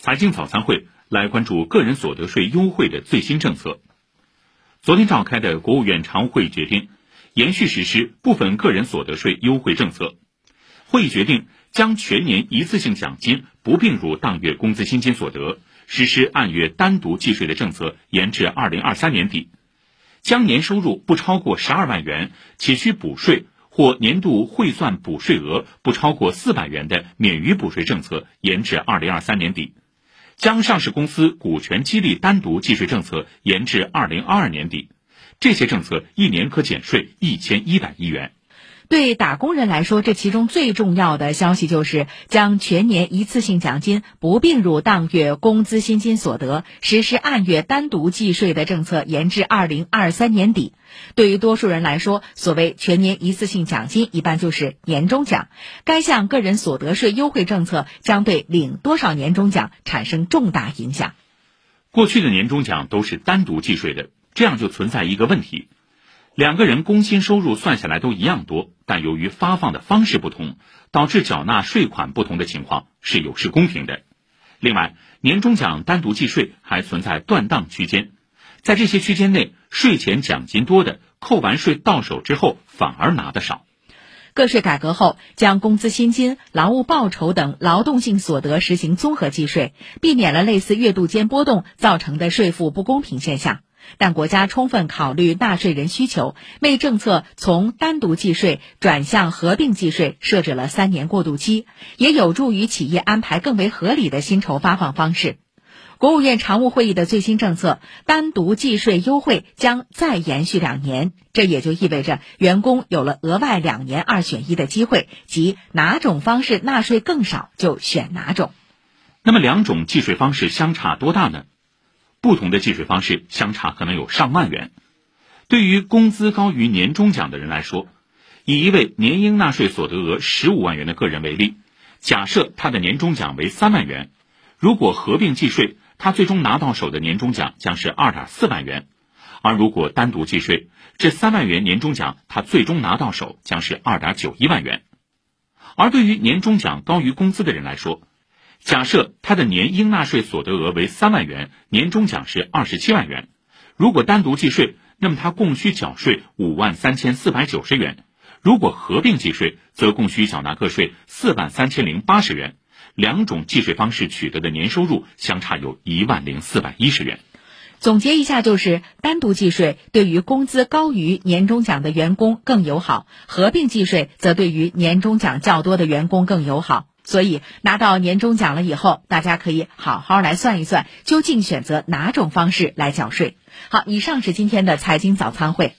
财经早餐会来关注个人所得税优惠的最新政策。昨天召开的国务院常务会议决定，延续实施部分个人所得税优惠政策。会议决定将全年一次性奖金不并入当月工资薪金所得，实施按月单独计税的政策延至二零二三年底。将年收入不超过十二万元且需补税或年度汇算补税额不超过四百元的免于补税政策延至二零二三年底。将上市公司股权激励单独计税政策延至二零二二年底。这些政策一年可减税一千一百亿元。对打工人来说，这其中最重要的消息就是将全年一次性奖金不并入当月工资薪金所得，实施按月单独计税的政策延至二零二三年底。对于多数人来说，所谓全年一次性奖金一般就是年终奖。该项个人所得税优惠政策将对领多少年终奖产生重大影响。过去的年终奖都是单独计税的，这样就存在一个问题。两个人工薪收入算下来都一样多，但由于发放的方式不同，导致缴纳税款不同的情况是有失公平的。另外，年终奖单独计税还存在断档区间，在这些区间内，税前奖金多的，扣完税到手之后反而拿的少。个税改革后，将工资薪金、劳务报酬等劳动性所得实行综合计税，避免了类似月度间波动造成的税负不公平现象。但国家充分考虑纳税人需求，为政策从单独计税转向合并计税设置了三年过渡期，也有助于企业安排更为合理的薪酬发放方式。国务院常务会议的最新政策，单独计税优惠将再延续两年，这也就意味着员工有了额外两年二选一的机会，即哪种方式纳税更少就选哪种。那么两种计税方式相差多大呢？不同的计税方式相差可能有上万元。对于工资高于年终奖的人来说，以一位年应纳税所得额十五万元的个人为例，假设他的年终奖为三万元，如果合并计税，他最终拿到手的年终奖将是二点四万元；而如果单独计税，这三万元年终奖他最终拿到手将是二点九一万元。而对于年终奖高于工资的人来说，假设他的年应纳税所得额为三万元，年终奖是二十七万元。如果单独计税，那么他共需缴税五万三千四百九十元；如果合并计税，则共需缴纳个税四万三千零八十元。两种计税方式取得的年收入相差有一万零四百一十元。总结一下，就是单独计税对于工资高于年终奖的员工更友好，合并计税则对于年终奖较多的员工更友好。所以拿到年终奖了以后，大家可以好好来算一算，究竟选择哪种方式来缴税。好，以上是今天的财经早餐会。